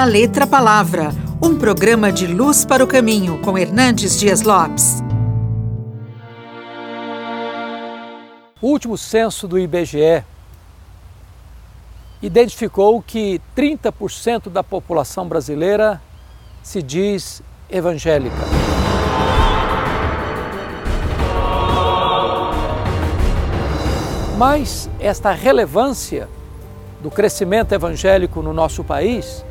Da Letra Palavra, um programa de luz para o caminho com Hernandes Dias Lopes. O último censo do IBGE identificou que 30% da população brasileira se diz evangélica. Mas esta relevância do crescimento evangélico no nosso país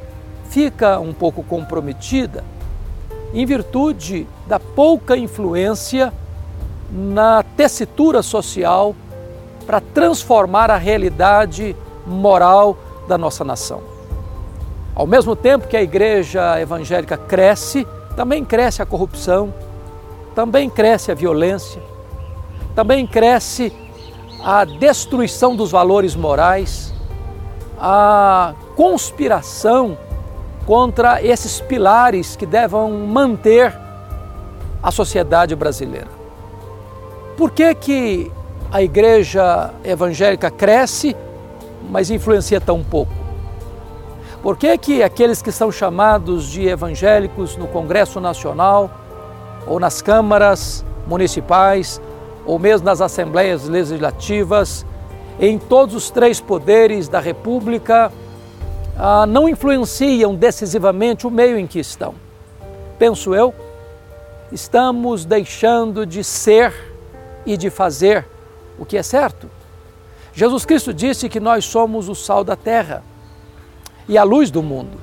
fica um pouco comprometida em virtude da pouca influência na tessitura social para transformar a realidade moral da nossa nação. Ao mesmo tempo que a igreja evangélica cresce, também cresce a corrupção, também cresce a violência, também cresce a destruição dos valores morais, a conspiração contra esses pilares que devem manter a sociedade brasileira. Por que, que a igreja evangélica cresce, mas influencia tão pouco? Por que, que aqueles que são chamados de evangélicos no Congresso Nacional ou nas câmaras municipais ou mesmo nas assembleias legislativas, em todos os três poderes da República, ah, não influenciam decisivamente o meio em que estão. Penso eu, estamos deixando de ser e de fazer o que é certo. Jesus Cristo disse que nós somos o sal da terra e a luz do mundo.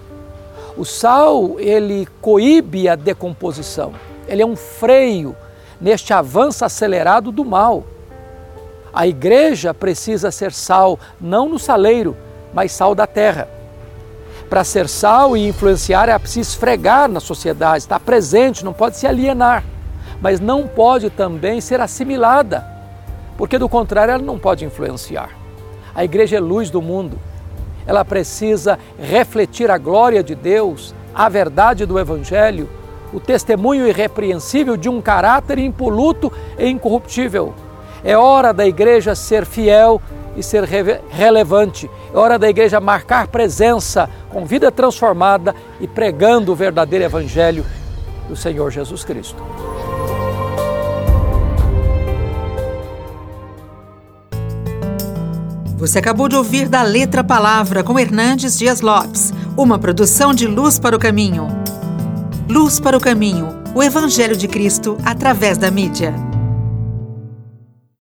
O sal, ele coíbe a decomposição, ele é um freio neste avanço acelerado do mal. A igreja precisa ser sal, não no saleiro, mas sal da terra. Para ser sal e influenciar é preciso esfregar na sociedade, estar presente, não pode se alienar, mas não pode também ser assimilada, porque do contrário ela não pode influenciar. A igreja é luz do mundo, ela precisa refletir a glória de Deus, a verdade do Evangelho, o testemunho irrepreensível de um caráter impoluto e incorruptível. É hora da igreja ser fiel e ser re relevante. É hora da igreja marcar presença com vida transformada e pregando o verdadeiro evangelho do Senhor Jesus Cristo. Você acabou de ouvir da Letra Palavra com Hernandes Dias Lopes, uma produção de Luz para o Caminho. Luz para o Caminho, o Evangelho de Cristo através da mídia.